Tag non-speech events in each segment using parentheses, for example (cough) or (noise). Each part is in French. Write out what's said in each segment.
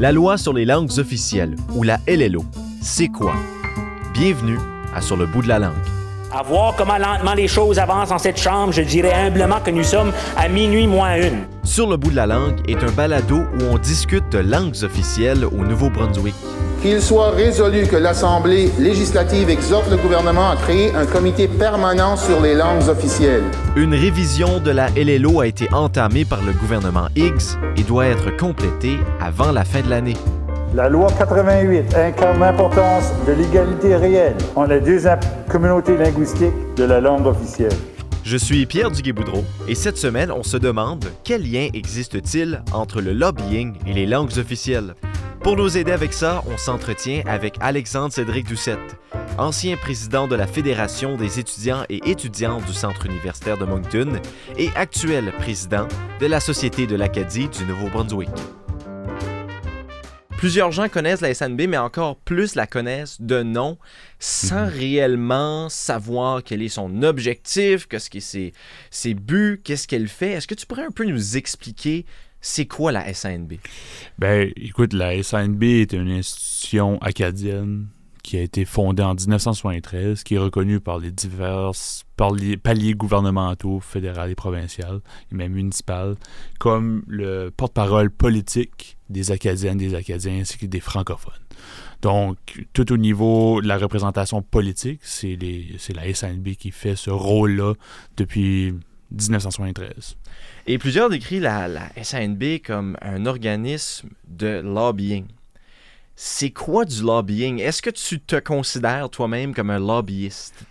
La loi sur les langues officielles, ou la LLO, c'est quoi? Bienvenue à Sur le bout de la langue. À voir comment lentement les choses avancent dans cette chambre, je dirais humblement que nous sommes à minuit moins une. Sur le bout de la langue est un balado où on discute de langues officielles au Nouveau-Brunswick. Qu'il soit résolu que l'Assemblée législative exhorte le gouvernement à créer un comité permanent sur les langues officielles. Une révision de la LLO a été entamée par le gouvernement Higgs et doit être complétée avant la fin de l'année. La loi 88 incarne l'importance de l'égalité réelle entre les deux communautés linguistiques de la langue officielle. Je suis Pierre Duguay-Boudreau et cette semaine, on se demande quel lien existe-t-il entre le lobbying et les langues officielles. Pour nous aider avec ça, on s'entretient avec Alexandre Cédric Doucette, ancien président de la Fédération des étudiants et étudiantes du Centre universitaire de Moncton et actuel président de la Société de l'Acadie du Nouveau-Brunswick. Plusieurs gens connaissent la SNB, mais encore plus la connaissent de nom, sans Mhm. réellement savoir quel est son objectif, qu'est-ce que c'est ses buts, qu'est-ce qu'elle fait. Est-ce que tu pourrais un peu nous expliquer c'est quoi la SNB? Ben, écoute, la SNB est une institution acadienne qui a été fondée en 1973, qui est reconnue par les divers par les paliers gouvernementaux, fédéraux et provinciaux, et même municipaux, comme le porte-parole politique des Acadiennes, des Acadiens, ainsi que des francophones. Donc, tout au niveau de la représentation politique, c'est la SNB qui fait ce rôle-là depuis 1973. Et plusieurs décrivent la, la SNB comme un organisme de lobbying. C'est quoi du lobbying? Est-ce que tu te considères toi-même comme un lobbyiste?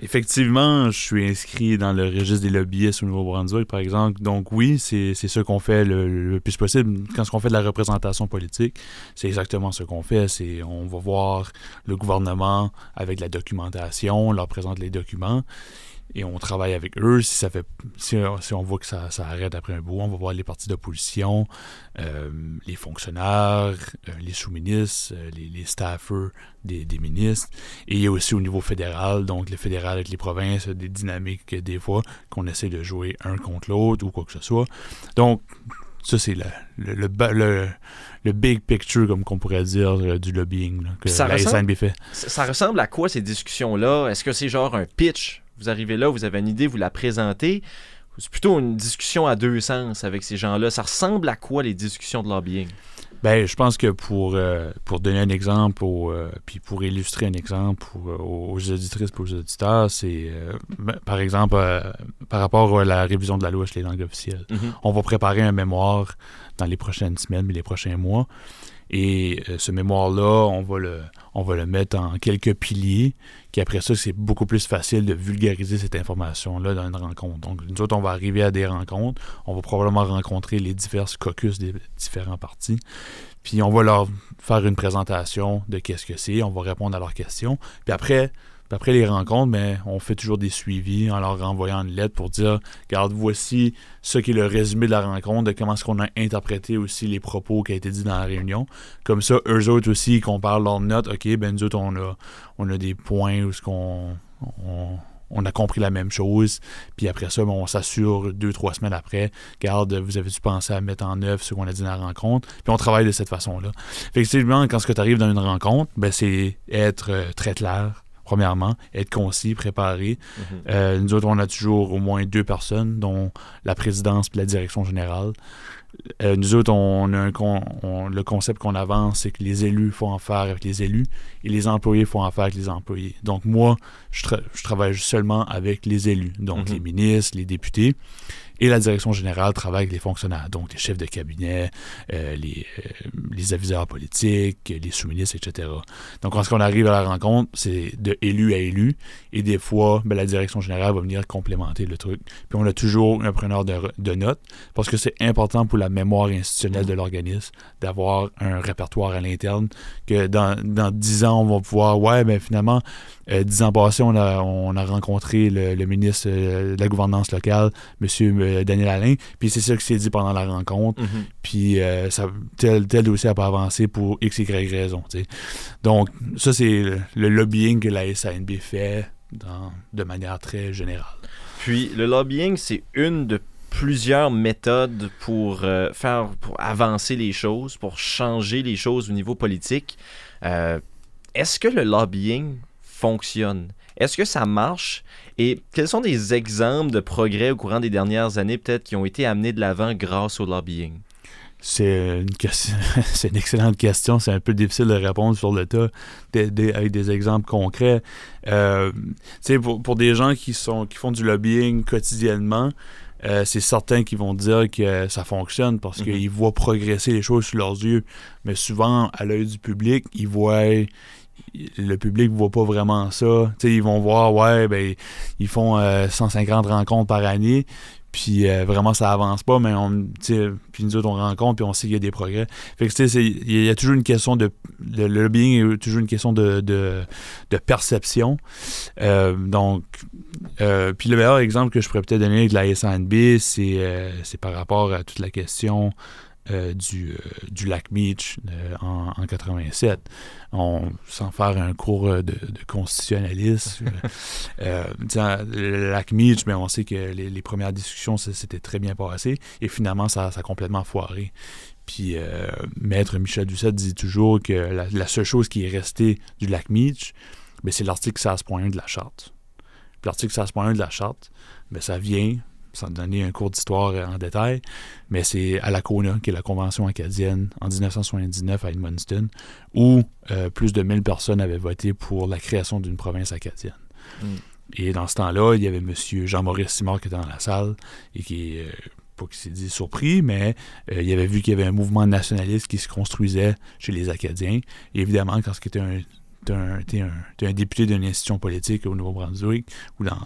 Effectivement, je suis inscrit dans le registre des lobbyistes au Nouveau-Brunswick, par exemple. Donc oui, c'est c'est ce qu'on fait le, le plus possible. Quand on fait de la représentation politique, c'est exactement ce qu'on fait. C'est on va voir le gouvernement avec la documentation, on leur présente les documents et on travaille avec eux. Si ça fait, si, si on voit que ça, ça arrête après un bout, on va voir les partis d'opposition, euh, les fonctionnaires, euh, les sous-ministres, euh, les, les staffers des, des ministres. Et il y a aussi au niveau fédéral, donc le fédéral avec les provinces, des dynamiques des fois qu'on essaie de jouer un contre l'autre ou quoi que ce soit. Donc, ça, c'est le, le, le, le- le big picture, comme qu'on pourrait dire, euh, du lobbying là, que Ça la ressemble- SNB fait. Ça, ça ressemble à quoi ces discussions-là? Est-ce que c'est genre un pitch? Vous arrivez là, vous avez une idée, vous la présentez. C'est plutôt une discussion à deux sens avec ces gens-là. Ça ressemble à quoi les discussions de lobbying? Ben, je pense que pour, euh, pour donner un exemple, au, euh, puis pour illustrer un exemple pour, euh, aux aux auditrices et aux auditeurs, c'est, euh, ben, par exemple, par rapport à la révision de la loi sur les langues officielles. On va préparer un mémoire dans les prochaines semaines, mais les prochains mois. Et ce mémoire-là, on va le, on va le mettre en quelques piliers, qui après ça, c'est beaucoup plus facile de vulgariser cette information-là dans une rencontre. Donc, nous autres, on va arriver à des rencontres, on va probablement rencontrer les diverses caucus des différents partis, puis on va leur faire une présentation de qu'est-ce que c'est, on va répondre à leurs questions, puis après, puis après les rencontres, ben, on fait toujours des suivis en leur renvoyant une lettre pour dire, regarde, voici ce qui est le résumé de la rencontre, de comment est-ce qu'on a interprété aussi les propos qui ont été dit dans la réunion. Comme ça, eux autres aussi, qu'on parle leurs notes, OK, ben nous autres, on a, on a des points où ce qu'on... On, a compris la même chose, puis après ça, ben, on s'assure deux, trois semaines après, regarde, vous avez-tu pensé à mettre en œuvre ce qu'on a dit dans la rencontre, puis on travaille de cette façon-là. Effectivement, quand ce que tu arrives dans une rencontre, ben, c'est être euh, très clair, premièrement, être concis, préparé. Euh, nous autres, on a toujours au moins deux personnes, dont la présidence et la direction générale. Euh, nous autres, on le concept qu'on avance, c'est que les élus font affaire avec les élus et les employés font affaire avec les employés. Donc moi, je, tra- je travaille seulement avec les élus, donc Mhm. les ministres, les députés. Et la direction générale travaille avec les fonctionnaires, donc les chefs de cabinet, euh, les, euh, les aviseurs politiques, les sous-ministres, etc. Donc, quand on arrive à la rencontre, c'est de élu à élu. Et des fois, ben, la direction générale va venir complémenter le truc. Puis on a toujours un preneur de, de notes parce que c'est important pour la mémoire institutionnelle de l'organisme d'avoir un répertoire à l'interne que dans, dans 10 ans, on va pouvoir, ouais, ben finalement, euh, 10 ans passés, on a, on a rencontré le, le ministre euh, de la gouvernance locale, M. Daniel Alain, puis c'est ça qui s'est dit pendant la rencontre, Mhm. puis euh, ça, tel, tel dossier n'a pas avancé pour X, Y raison. tu sais. Donc, ça, c'est le, le lobbying que la SANB fait dans- de manière très générale. Puis le lobbying, c'est une de plusieurs méthodes pour euh, faire pour avancer les choses, pour changer les choses au niveau politique. Euh, est-ce que le lobbying fonctionne? Est-ce que ça marche? Et quels sont des exemples de progrès au courant des dernières années, peut-être, qui ont été amenés de l'avant grâce au lobbying? C'est une, question, (laughs) une excellente question. C'est un peu difficile de répondre sur le tas avec des exemples concrets. Euh, pour, pour des gens qui, sont, qui font du lobbying quotidiennement, euh, c'est certains qui vont dire que ça fonctionne parce mhm. qu'ils voient progresser les choses sous leurs yeux. Mais souvent, à l'œil du public, ils voient. Le public ne voit pas vraiment ça. ils vont voir, ouais, ben, ils font 150 euh, rencontres par année, puis euh, vraiment ça avance pas mais on puis nous autres on rencontre puis on sait qu'il y a des progrès. Fait que il y a toujours une question de le lobbying est toujours une question de, de, perception. Euh, donc euh, puis le meilleur exemple que je pourrais peut-être donner avec la SNB c'est c'est par rapport à toute la question euh, du, euh, du, lac Meach euh, en, en, 87. On, sans faire un cours de, de constitutionnalisme. (laughs) le lac Meach, mais on sait que les, premières discussions, s'étaient très bien passé. Et finalement, ça, ça a complètement foiré. Puis Maître Michel Doucette dit toujours que la, seule chose qui est restée du lac Meach, ben, c'est l'article 16.1 de la charte. L'article 16.1 de la charte, ben, ça vient sans donner un cours d'histoire en détail, mais c'est à la CONA, qui est la Convention acadienne, en 1979 à Edmundston, où euh, plus de 1000 personnes avaient voté pour la création d'une province acadienne. Mm. Et dans ce temps-là, il y avait M. Jean-Maurice Simard qui était dans la salle et qui, euh, pas qu'il s'est dit surpris, mais euh, il avait vu qu'il y avait un mouvement nationaliste qui se construisait chez les Acadiens. Et évidemment, quand c'était un tu es, un député d'une institution politique au Nouveau-Brunswick ou dans,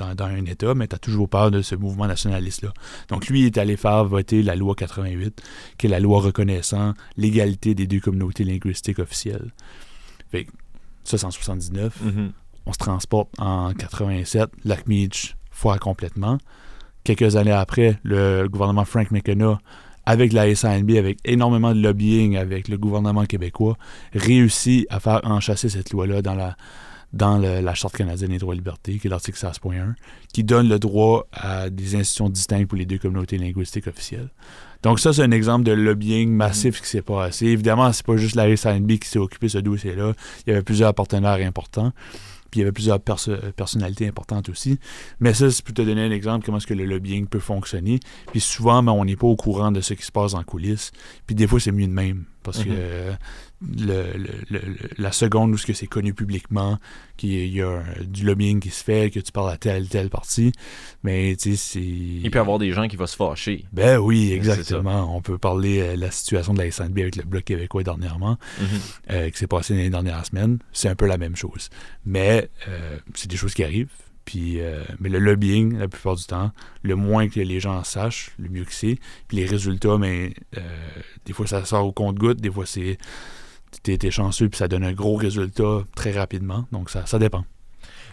dans, un État, mais tu as toujours peur de ce mouvement nationaliste-là. Donc, lui, il est allé faire voter la loi 88, qui est la loi reconnaissant l'égalité des deux communautés linguistiques officielles. Fait ça, c'est en 79. Mm-hmm. On se transporte en 87. Lac Meach foire complètement. Quelques années après, le gouvernement Frank McKenna avec la SANB, avec énormément de lobbying avec le gouvernement québécois, réussit à faire enchasser cette loi-là dans la, dans la Charte canadienne des droits et libertés, qui est l'article 16.1, qui donne le droit à des institutions distinctes pour les deux communautés linguistiques officielles. Donc ça, c'est un exemple de lobbying massif mm. qui s'est passé. Évidemment, c'est pas juste la SANB qui s'est occupé de ce dossier-là. Il y avait plusieurs partenaires importants. Puis il y avait plusieurs personnalités importantes aussi. Mais ça, c'est pour te donner un exemple comment est-ce que le lobbying peut fonctionner. Puis souvent, ben, on n'est pas au courant de ce qui se passe en coulisses. Puis des fois, c'est mieux de même. Parce que mhm. Le, la seconde où c'est connu publiquement, qu'il y a du lobbying qui se fait, que tu parles à telle telle partie, mais tu sais, c'est... Il peut y avoir des gens qui vont se fâcher. Ben oui, exactement. On peut parler de euh, la situation de la SNB avec le Bloc québécois dernièrement, mhm. euh, qui s'est passé dans les dernières semaines. C'est un peu la même chose. Mais euh, c'est des choses qui arrivent. Puis, mais le lobbying, la plupart du temps, le moins que les gens sachent, le mieux que c'est. Puis les résultats, mais des fois ça sort au compte-goutte, des fois c'est t'es chanceux puis ça donne un gros résultat très rapidement. Donc ça, ça dépend.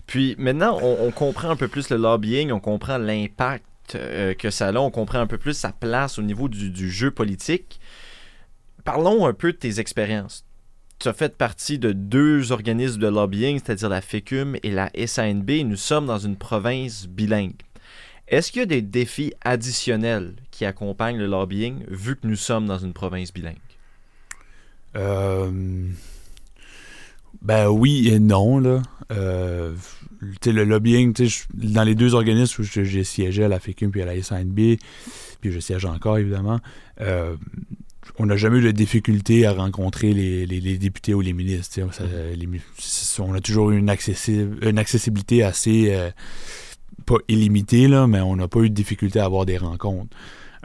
Puis maintenant, on, comprend un peu plus le lobbying, on comprend l'impact euh, que ça a, on comprend un peu plus sa place au niveau du, du jeu politique. Parlons un peu de tes expériences tu as fait partie de deux organismes de lobbying, c'est-à-dire la FECUM et la SANB. Nous sommes dans une province bilingue. Est-ce qu'il y a des défis additionnels qui accompagnent le lobbying vu que nous sommes dans une province bilingue? Euh, ben oui et non. Là. Euh, le lobbying, dans les deux organismes où j'ai siégé à la FECUM puis à la SANB, puis je siège encore évidemment, euh, on n'a jamais eu de difficulté à rencontrer les, députés ou les ministres. on a toujours eu une, accessibilité assez, pas illimitée, là, mais on n'a pas eu de difficulté à avoir des rencontres.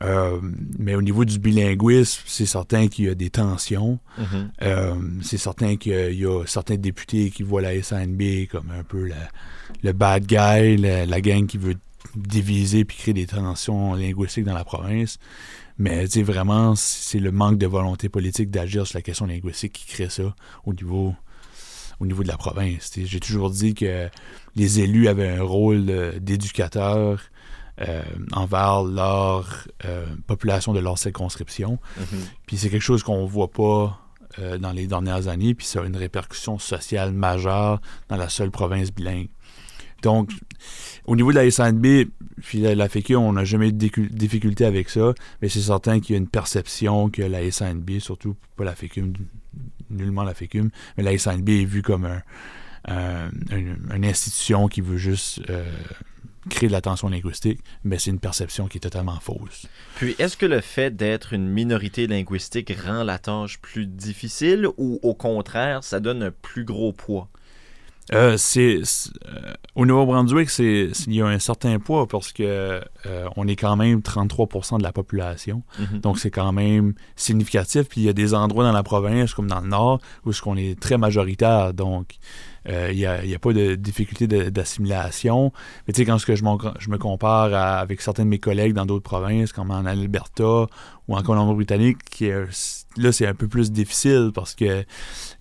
Euh, mais au niveau du bilinguisme, c'est certain qu'il y a des tensions. Mm-hmm. Euh, c'est certain qu'il y, a certains députés qui voient la SNB comme un peu le bad guy, la, la gang qui veut diviser puis créer des tensions linguistiques dans la province. Mais vraiment, c'est le manque de volonté politique d'agir sur la question linguistique qui crée ça au niveau, au niveau de la province. J'ai toujours dit que les élus avaient un rôle d'éducateur euh, envers leur euh, population de leur circonscription. Mm-hmm. Puis c'est quelque chose qu'on voit pas euh, dans les dernières années, puis ça a une répercussion sociale majeure dans la seule province bilingue. donc, au niveau de la SNB, puis la, la on n'a jamais eu de difficulté avec ça, mais c'est certain qu'il y a une perception que la SNB, surtout pas la FECUM, nullement la FECUM, mais la SNB est vue comme un, une, institution qui veut juste euh, créer de l'attention linguistique, mais c'est une perception qui est totalement fausse. Puis, est-ce que le fait d'être une minorité linguistique rend la tâche plus difficile ou au contraire, ça donne un plus gros poids? Euh, c'est euh, au Nouveau-Brunswick, c'est il y a un certain poids parce que euh, on est quand même 33% de la population, Mhm. donc c'est quand même significatif. Puis il y a des endroits dans la province comme dans le nord où ce qu'on est très majoritaire, donc euh, il n'y a, pas de difficulté d'assimilation. Mais tu sais quand ce que je, me compare à- avec certains de mes collègues dans d'autres provinces, comme en Alberta ou en Colombie-Britannique, là c'est un peu plus difficile parce que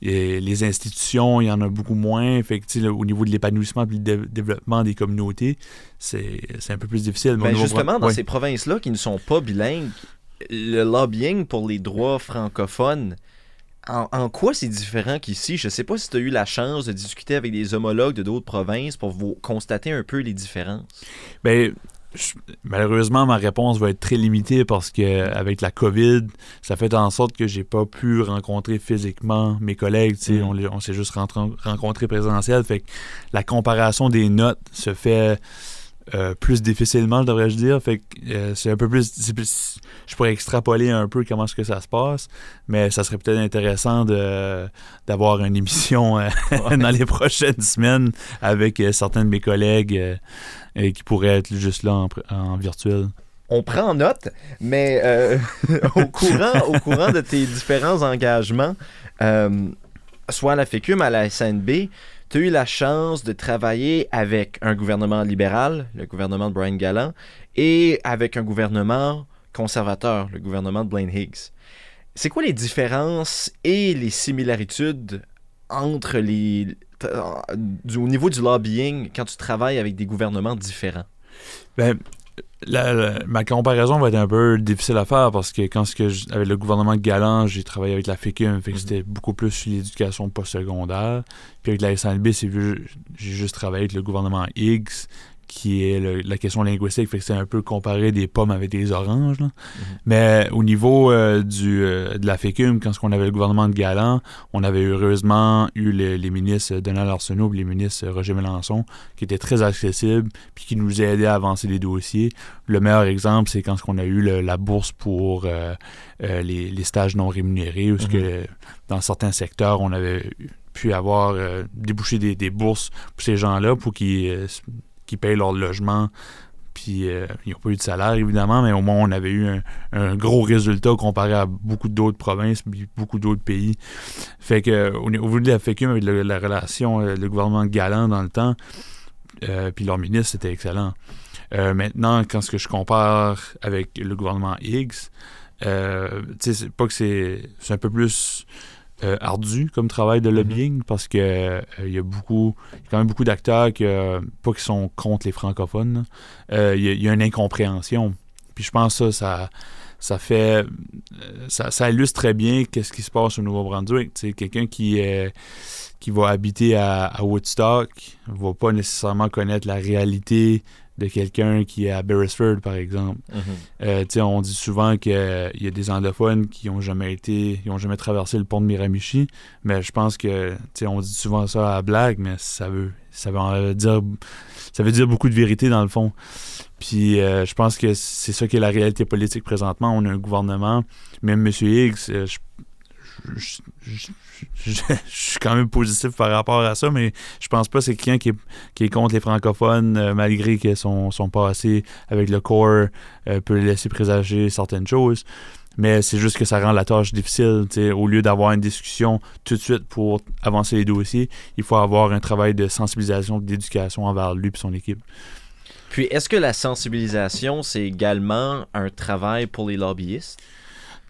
et les institutions, il y en a beaucoup moins. Fait que, là, au niveau de l'épanouissement et du dé- développement des communautés, c'est un peu plus difficile. Mais Ben, justement, dans Ouais. ces provinces-là qui ne sont pas bilingues, le lobbying pour les droits francophones, en, en quoi c'est différent qu'ici? Je ne sais pas si tu as eu la chance de discuter avec des homologues de d'autres provinces pour vous constater un peu les différences. Je- malheureusement, ma réponse va être très limitée parce que avec la COVID, ça fait en sorte que j'ai pas pu rencontrer physiquement mes collègues. Mhm. On, s'est juste rentré- rencontré présentiel. Fait que la comparaison des notes se fait euh, plus difficilement, devrais-je dire. Fait que euh, c'est un peu plus, Je pourrais extrapoler un peu comment est-ce que ça se passe, mais ça serait peut-être intéressant de d'avoir une émission euh, (laughs) (laughs) dans les prochaines semaines avec certains de mes collègues qui pourraient être juste là en, virtuel. On prend note, mais euh, (laughs) au, courant, au courant de tes différents engagements, euh, soit à la FECUM, à la SNB, tu as eu la chance de travailler avec un gouvernement libéral, le gouvernement de Brian Gallant, et avec un gouvernement conservateur, le gouvernement de Blaine Higgs. C'est quoi les différences et les similarités entre les... euh, au niveau du lobbying quand tu travailles avec des gouvernements différents? Ben, la- la- ma comparaison va être un peu difficile à faire parce que quand que je- avec le gouvernement Galant, j'ai travaillé avec la FECUM, fait que Mhm. c'était beaucoup plus sur l'éducation postsecondaire. Puis avec la SNB, c'est vu, j'ai juste travaillé avec le gouvernement Higgs, qui est le- la question linguistique, fait que c'est un peu comparer des pommes avec des oranges. là. Mais au niveau euh, du, euh, de la FECUM, quand on avait le gouvernement de Galant, on avait heureusement eu le- les ministres Donald Arsenault et les ministres Roger Mélenchon, qui étaient très accessibles, puis qui nous aidaient à avancer les dossiers. Le meilleur exemple, c'est quand on a eu le- la bourse pour euh, euh, les, les stages non rémunérés, où ce Mhm. que dans certains secteurs, on avait pu avoir euh, débouché des, des bourses pour ces gens-là pour qu'ils payent leur logement. Puis euh, ils n'ont pas eu de salaire, évidemment, mais au moins on avait eu un, gros résultat comparé à beaucoup d'autres provinces puis beaucoup d'autres pays. Fait que au niveau de la FECUM, avec la relation, euh, le gouvernement galant dans le temps, euh, puis leur ministre, c'était excellent. Maintenant, quand ce que je compare avec le gouvernement Higgs, c'est pas que c'est un peu plus euh, ardu comme travail de lobbying parce que euh, il y a beaucoup, il y a quand même beaucoup d'acteurs qui, euh, pas qui sont contre les francophones. Il y, a- il y a une incompréhension. Puis je pense que ça, ça, ça fait, ça, ça illustre très bien qu'est-ce qui se passe au Nouveau-Brunswick. Sais, quelqu'un qui est qui va habiter à, à Woodstock va pas nécessairement connaître la réalité de quelqu'un qui est à Beresford, par exemple. Euh, tu sais, on dit souvent qu'il y a des anglophones qui ont jamais été, ils ont jamais traversé le pont de Miramichi, mais je pense que, on dit souvent ça à blague, mais ça veut, ça veut dire, ça veut dire beaucoup de vérité dans le fond. Puis euh, je pense que c'est ça qui est la réalité politique présentement. On a un gouvernement, même M. Higgs, euh, je, je, suis quand même positif par rapport à ça, mais je pense pas que c'est quelqu'un qui est, contre les francophones, euh, malgré que son, son passé avec le corps euh, peut laisser présager certaines choses. Mais c'est juste que ça rend la tâche difficile. Au lieu d'avoir une discussion tout de suite pour avancer les dossiers, il faut avoir un travail de sensibilisation, d'éducation envers lui et son équipe. Puis, est-ce que la sensibilisation, c'est également un travail pour les lobbyistes?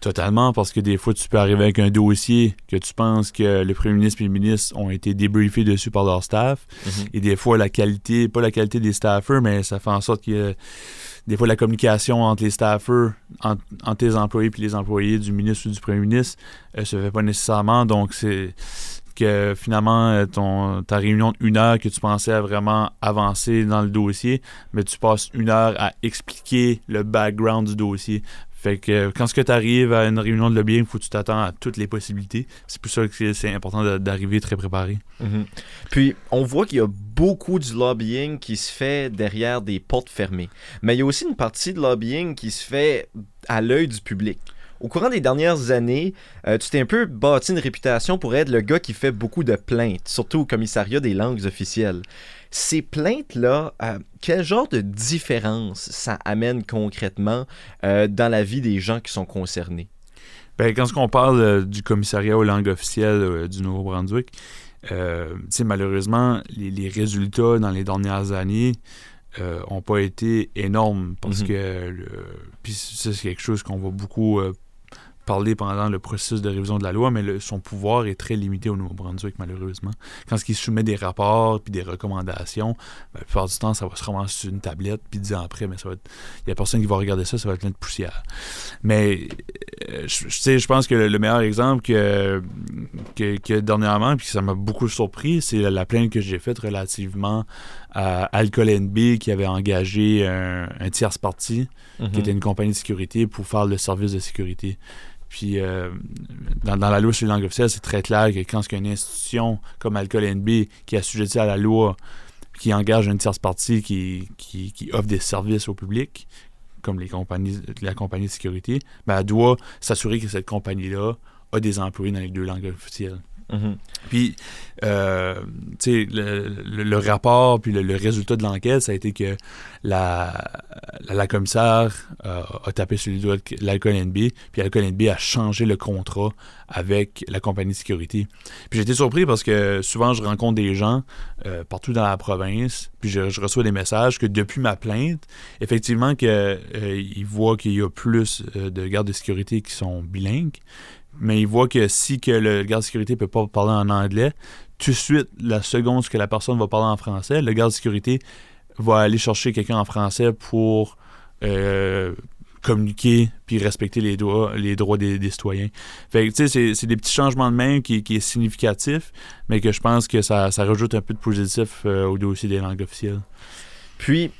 Totalement, parce que des fois, tu peux arriver avec un dossier que tu penses que le premier ministre et le ministre ont été débriefés dessus par leur staff. Mhm. Et des fois, la qualité, pas la qualité des staffers, mais ça fait en sorte que des fois, la communication entre les staffers, entre, entre les employés et les employés du ministre ou du premier ministre, euh, se fait pas nécessairement. Donc, c'est. que finalement, euh, ton, ta réunion d'une heure que tu pensais vraiment avancer dans le dossier, mais tu passes une heure à expliquer le background du dossier. Fait que quand ce que tu arrives à une réunion de lobbying, il faut que tu t'attends à toutes les possibilités. C'est pour ça que c'est important d'arriver très préparé. Mhm. Puis, on voit qu'il y a beaucoup du lobbying qui se fait derrière des portes fermées. Mais il y a aussi une partie de lobbying qui se fait à l'œil du public au courant des dernières années, euh, tu t'es un peu bâti une réputation pour être le gars qui fait beaucoup de plaintes, surtout au commissariat des langues officielles. Ces plaintes-là, euh, quel genre de différence ça amène concrètement euh, dans la vie des gens qui sont concernés? Bien, quand on parle du commissariat aux langues officielles du Nouveau-Brunswick, malheureusement, les, résultats dans les dernières années n'ont pas été énormes parce mm-hmm. que puis c'est quelque chose qu'on voit beaucoup pendant le processus de révision de la loi, mais son pouvoir est très limité au Nouveau-Brunswick, malheureusement. Quand il soumet des rapports puis des recommandations, ben, la plupart du temps, ça va se ramasser sur une tablette, puis dix ans après, mais ça va il n'y a personne qui va regarder ça, ça va être plein de poussière. Mais euh, je, je pense que le, meilleur exemple que, que, dernièrement, puis ça m'a beaucoup surpris, c'est la, plainte que j'ai faite relativement à Alcool NB qui avait engagé un, un tierce parti, qui mhm. était une compagnie de sécurité, pour faire le service de sécurité. Puis euh, dans, la loi sur les langues officielles, c'est très clair que quand une institution comme Alcool NB qui est assujettie à la loi, qui engage une tierce partie qui, qui, offre des services au public, comme les compagnies, la compagnie de sécurité, ben, elle doit s'assurer que cette compagnie-là a des employés dans les deux langues officielles. Mhm. Puis, euh, tu sais, le, rapport, puis le, résultat de l'enquête, ça a été que la, la, commissaire euh, a tapé sur les doigts l'Alcool NB, puis l'Alcool NB a changé le contrat avec la compagnie de sécurité. Puis été surpris parce que souvent, je rencontre des gens euh, partout dans la province, puis je, reçois des messages que depuis ma plainte, effectivement, qu'ils voient qu'il y a plus de gardes de sécurité qui sont bilingues, mais il voit que si que le garde de sécurité ne peut pas parler en anglais, tout de suite, la seconde que la personne va parler en français, le garde de sécurité va aller chercher quelqu'un en français pour euh, communiquer puis respecter les droits, les droits des, citoyens. Fait tu sais, c'est des petits changements de main qui, qui est significatif, mais que je pense que ça, ça rajoute un peu de positif euh, au dossier des langues officielles. Puis,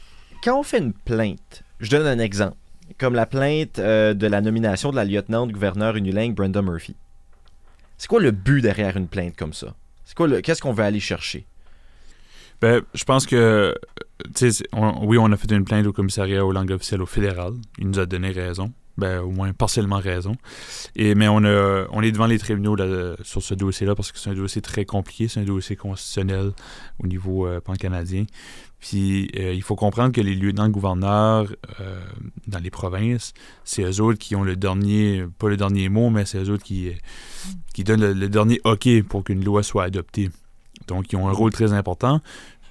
quand on fait une plainte, je donne un exemple comme la plainte euh, de la nomination de la lieutenant-gouverneur unilingue Brenda Murphy. C'est quoi le but derrière une plainte comme ça? C'est quoi qu'est-ce qu'on veut aller chercher? Ben, je pense que, oui, on a fait une plainte au commissariat aux langues officielles au fédéral. Il nous a donné raison. Ben, au moins partiellement raison. Et, mais on, on est devant les tribunaux sur ce dossier-là parce que c'est un dossier très compliqué, c'est un dossier constitutionnel au niveau euh, pan-canadien. Puis euh, il faut comprendre que les lieutenants-gouverneurs euh, dans les provinces, c'est eux autres qui ont le dernier, pas le dernier mot, mais c'est eux autres qui, qui donnent le, dernier OK pour qu'une loi soit adoptée. Donc ils ont un rôle très important.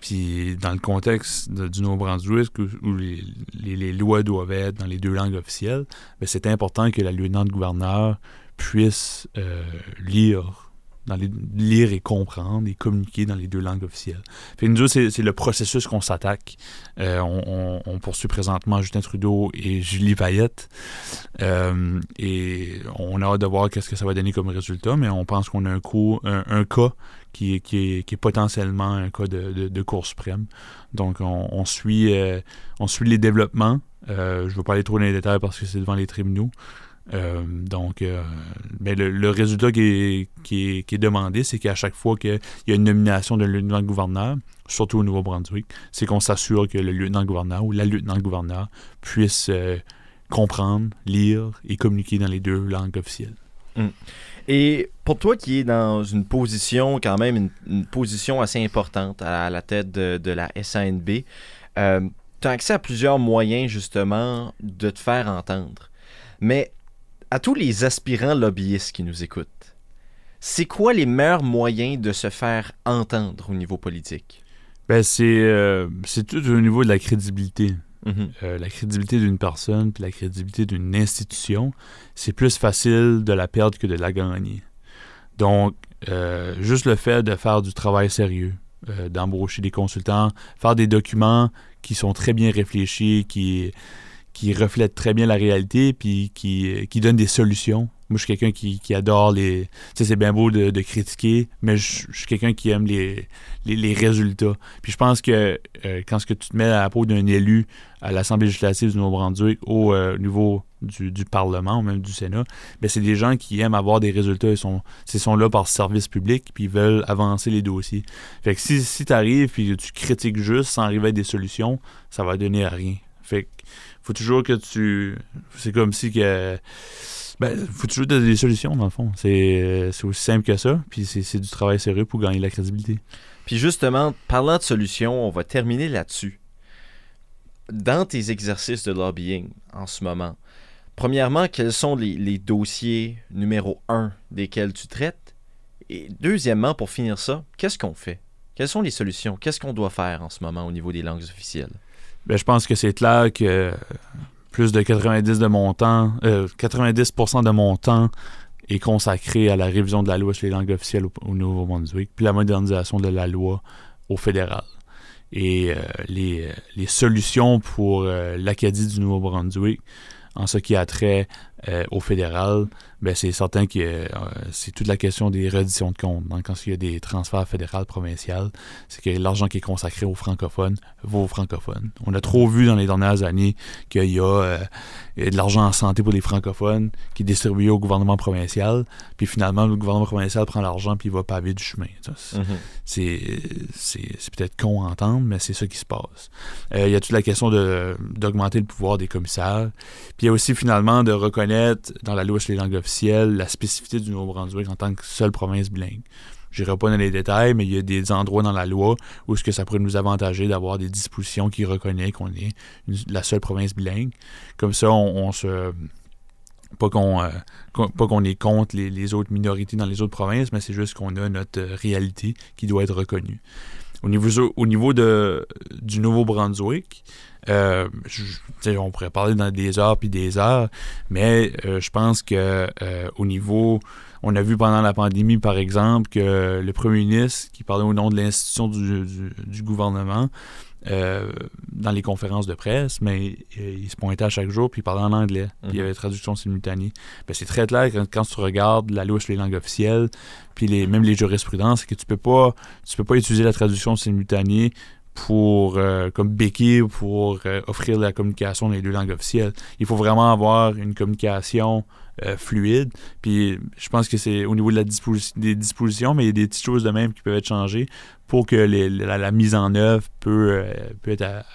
Puis dans le contexte du Nouveau-Brunswick, où, les, lois doivent être dans les deux langues officielles, ben, c'est important que la lieutenant-gouverneur puisse euh, lire dans les, lire et comprendre et communiquer dans les deux langues officielles. Fait nous c'est le processus qu'on s'attaque. Euh, on, poursuit présentement Justin Trudeau et Julie Payette. Euh, et on a hâte de voir qu'est-ce que ça va donner comme résultat, mais on pense qu'on a un, coup, un, cas qui est, qui, est, potentiellement un cas de, de, suprême. Donc, on, suit, euh, on suit les développements. je ne veux pas aller trop dans les détails parce que c'est devant les tribunaux. Euh, donc, ben, le, résultat qui est, demandé, c'est qu'à chaque fois qu'il y a une nomination d'un lieutenant-gouverneur, surtout au Nouveau-Brunswick, c'est qu'on s'assure que le lieutenant-gouverneur ou la lieutenant-gouverneur puisse euh, comprendre, lire et communiquer dans les deux langues officielles. Hmm. Et pour toi qui es dans une position, quand même, une, position assez importante à la tête de, de la SANB, tu as accès à plusieurs moyens justement de te faire entendre. Mais à tous les aspirants lobbyistes qui nous écoutent, c'est quoi les meilleurs moyens de se faire entendre au niveau politique? Ben, c'est, euh, tout au niveau de la crédibilité. Mm-hmm. Euh, la crédibilité d'une personne, puis la crédibilité d'une institution, c'est plus facile de la perdre que de la gagner. Donc, euh, juste le fait de faire du travail sérieux, d'embaucher des consultants, faire des documents qui sont très bien réfléchis, qui, qui reflètent très bien la réalité puis qui, qui donnent des solutions moi, je suis quelqu'un qui, adore les. Tu sais, c'est bien beau de, critiquer, mais je, suis quelqu'un qui aime les, les, résultats. Puis je pense que euh, quand ce que tu te mets à la peau d'un élu à l'Assemblée législative du Nouveau-Brunswick au euh, niveau du, Parlement ou même du Sénat, ben c'est des gens qui aiment avoir des résultats. Ils sont, sont là par service public puis ils veulent avancer les dossiers. Fait que si, si tu arrives puis tu critiques juste sans arriver à des solutions, ça va donner à rien. Fait que faut toujours que tu. C'est comme si que ben, faut toujours donner des solutions, dans le fond. C'est aussi simple que ça. Puis c'est du travail sérieux pour gagner la crédibilité. Puis justement, parlant de solutions, on va terminer là-dessus. Dans tes exercices de lobbying en ce moment, premièrement, quels sont les, dossiers numéro un desquels tu traites? Et deuxièmement, pour finir ça, qu'est-ce qu'on fait? Quelles sont les solutions? Qu'est-ce qu'on doit faire en ce moment au niveau des langues officielles? Ben, je pense que c'est clair que plus de 90 de mon temps, 90% euh, de mon temps est consacré à la révision de la loi sur les langues officielles au, Nouveau-Brunswick, puis la modernisation de la loi au fédéral. Et euh, les, les, solutions pour euh, l'Acadie du Nouveau-Brunswick, en ce qui a trait au fédéral, ben c'est certain que euh, c'est toute la question des redditions de comptes. Donc, quand il y a des transferts fédéraux, provinciaux, c'est que l'argent qui est consacré aux francophones va aux francophones. On a trop vu dans les dernières années qu'il y a euh, de l'argent en santé pour les francophones qui est distribué au gouvernement provincial, puis finalement, le gouvernement provincial prend l'argent puis il va paver du chemin. Mm-hmm. C'est peut-être con à entendre, mais c'est ça qui se passe. Euh, il y a toute la question d'augmenter le pouvoir des commissaires, puis il y a aussi finalement de reconnaître dans la loi sur les langues officielles la spécificité du Nouveau-Brunswick en tant que seule province bilingue. Je n'irai pas dans les détails, mais il y a des endroits dans la loi où ce que ça pourrait nous avantager d'avoir des dispositions qui reconnaissent qu'on est la seule province bilingue. Comme ça, on, se pas qu'on euh, pas qu'on est contre les, autres minorités dans les autres provinces, mais c'est juste qu'on a notre réalité qui doit être reconnue. Au niveau, au niveau de, du Nouveau-Brunswick, euh, on pourrait parler dans des heures puis des heures, mais euh, je pense que euh, au niveau, on a vu pendant la pandémie, par exemple, que le premier ministre qui parlait au nom de l'institution du, gouvernement, dans les conférences de presse, mais il se pointait à chaque jour puis il parlait en anglais. Puis il y mhm. avait traduction simultanée. Ben, c'est très clair quand, quand, tu regardes la loi sur les langues officielles, puis les, même les jurisprudences, que tu peux pas tu peux pas utiliser la traduction simultanée pour euh, comme béquille pour euh, offrir la communication dans les deux langues officielles. Il faut vraiment avoir une communication euh, fluide. Puis je pense que c'est au niveau de la des dispositions, mais il y a des petites choses de même qui peuvent être changées pour que la, mise en œuvre peut, peut être,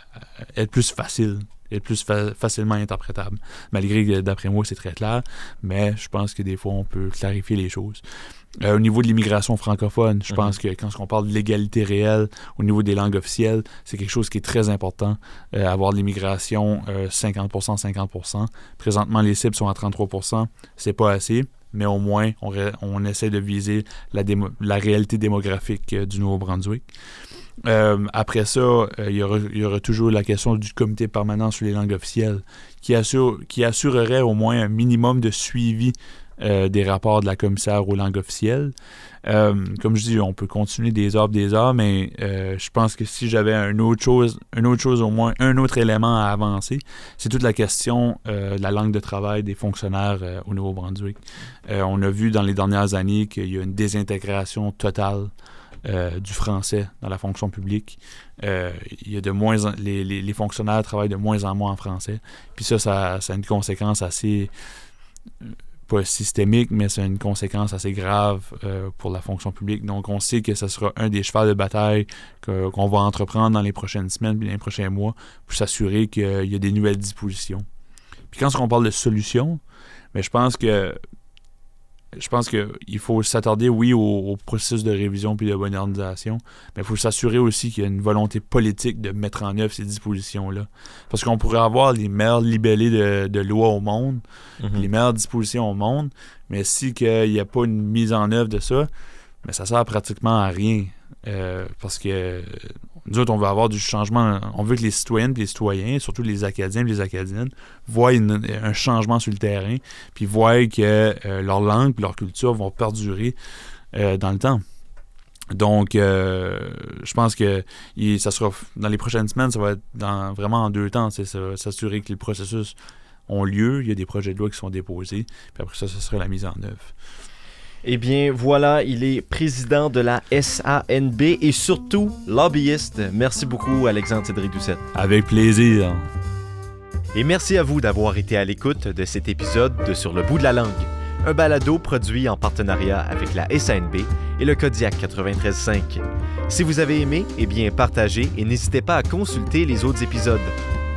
être plus facile être plus facilement interprétable. Malgré que d'après moi, c'est très clair, mais je pense que des fois, on peut clarifier les choses. Euh, au niveau de l'immigration francophone, je pense mhm. que quand on parle de l'égalité réelle au niveau des langues officielles, c'est quelque chose qui est très important. Euh, avoir de l'immigration 50%, euh, 50%. Présentement, les cibles sont à 33%. C'est pas assez, mais au moins, on, essaie de viser la, la réalité démographique du Nouveau-Brunswick. Après ça, il y, aura, toujours la question du comité permanent sur les langues officielles qui, assure, qui assurerait au moins un minimum de suivi euh, des rapports de la commissaire aux langues officielles. Euh, comme je dis, on peut continuer des heures des heures, mais euh, je pense que si j'avais une autre chose, une autre chose au moins, un autre élément à avancer, c'est toute la question de la langue de travail des fonctionnaires au Nouveau-Brunswick. on a vu dans les dernières années qu'il y a une désintégration totale du français dans la fonction publique. il y a de moins les, fonctionnaires travaillent de moins en moins en français. Puis ça, ça, a une conséquence assez pas systémique, mais c'est une conséquence assez grave euh, pour la fonction publique. Donc, on sait que ce sera un des chevals de bataille qu'on va entreprendre dans les prochaines semaines puis les prochains mois pour s'assurer qu'il y a des nouvelles dispositions. Puis quand on parle de solutions, mais je pense que je pense qu'il faut s'attarder, oui, au, processus de révision puis de modernisation, mais il faut s'assurer aussi qu'il y a une volonté politique de mettre en œuvre ces dispositions-là. Parce qu'on pourrait avoir les meilleurs libellés de, de lois au monde, mhm. les meilleures dispositions au monde, mais si il n'y a pas une mise en œuvre de ça, mais ça sert pratiquement à rien. Euh, parce que nous on veut avoir du changement. On veut que les citoyennes et les citoyens, surtout les Acadiens et les Acadiennes, voient un changement sur le terrain, puis voient que euh, leur langue et leur culture vont perdurer euh, dans le temps. Donc, euh, je pense que ça sera dans les prochaines semaines, ça va être dans, vraiment en deux temps. C'est s'assurer que les processus ont lieu. Il y a des projets de loi qui sont déposés. Puis après ça, ce sera la mise en œuvre. Eh bien, voilà, il est président de la SANB et surtout lobbyiste. Merci beaucoup, Alexandre Cédric Doucette. Avec plaisir. Et merci à vous d'avoir été à l'écoute de cet épisode de Sur le bout de la langue, un balado produit en partenariat avec la SANB et le Kodiak 93.5. Si vous avez aimé, eh bien partagez et n'hésitez pas à consulter les autres épisodes.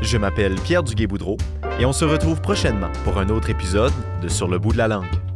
Je m'appelle Pierre Duguay-Boudreau et on se retrouve prochainement pour un autre épisode de Sur le bout de la langue.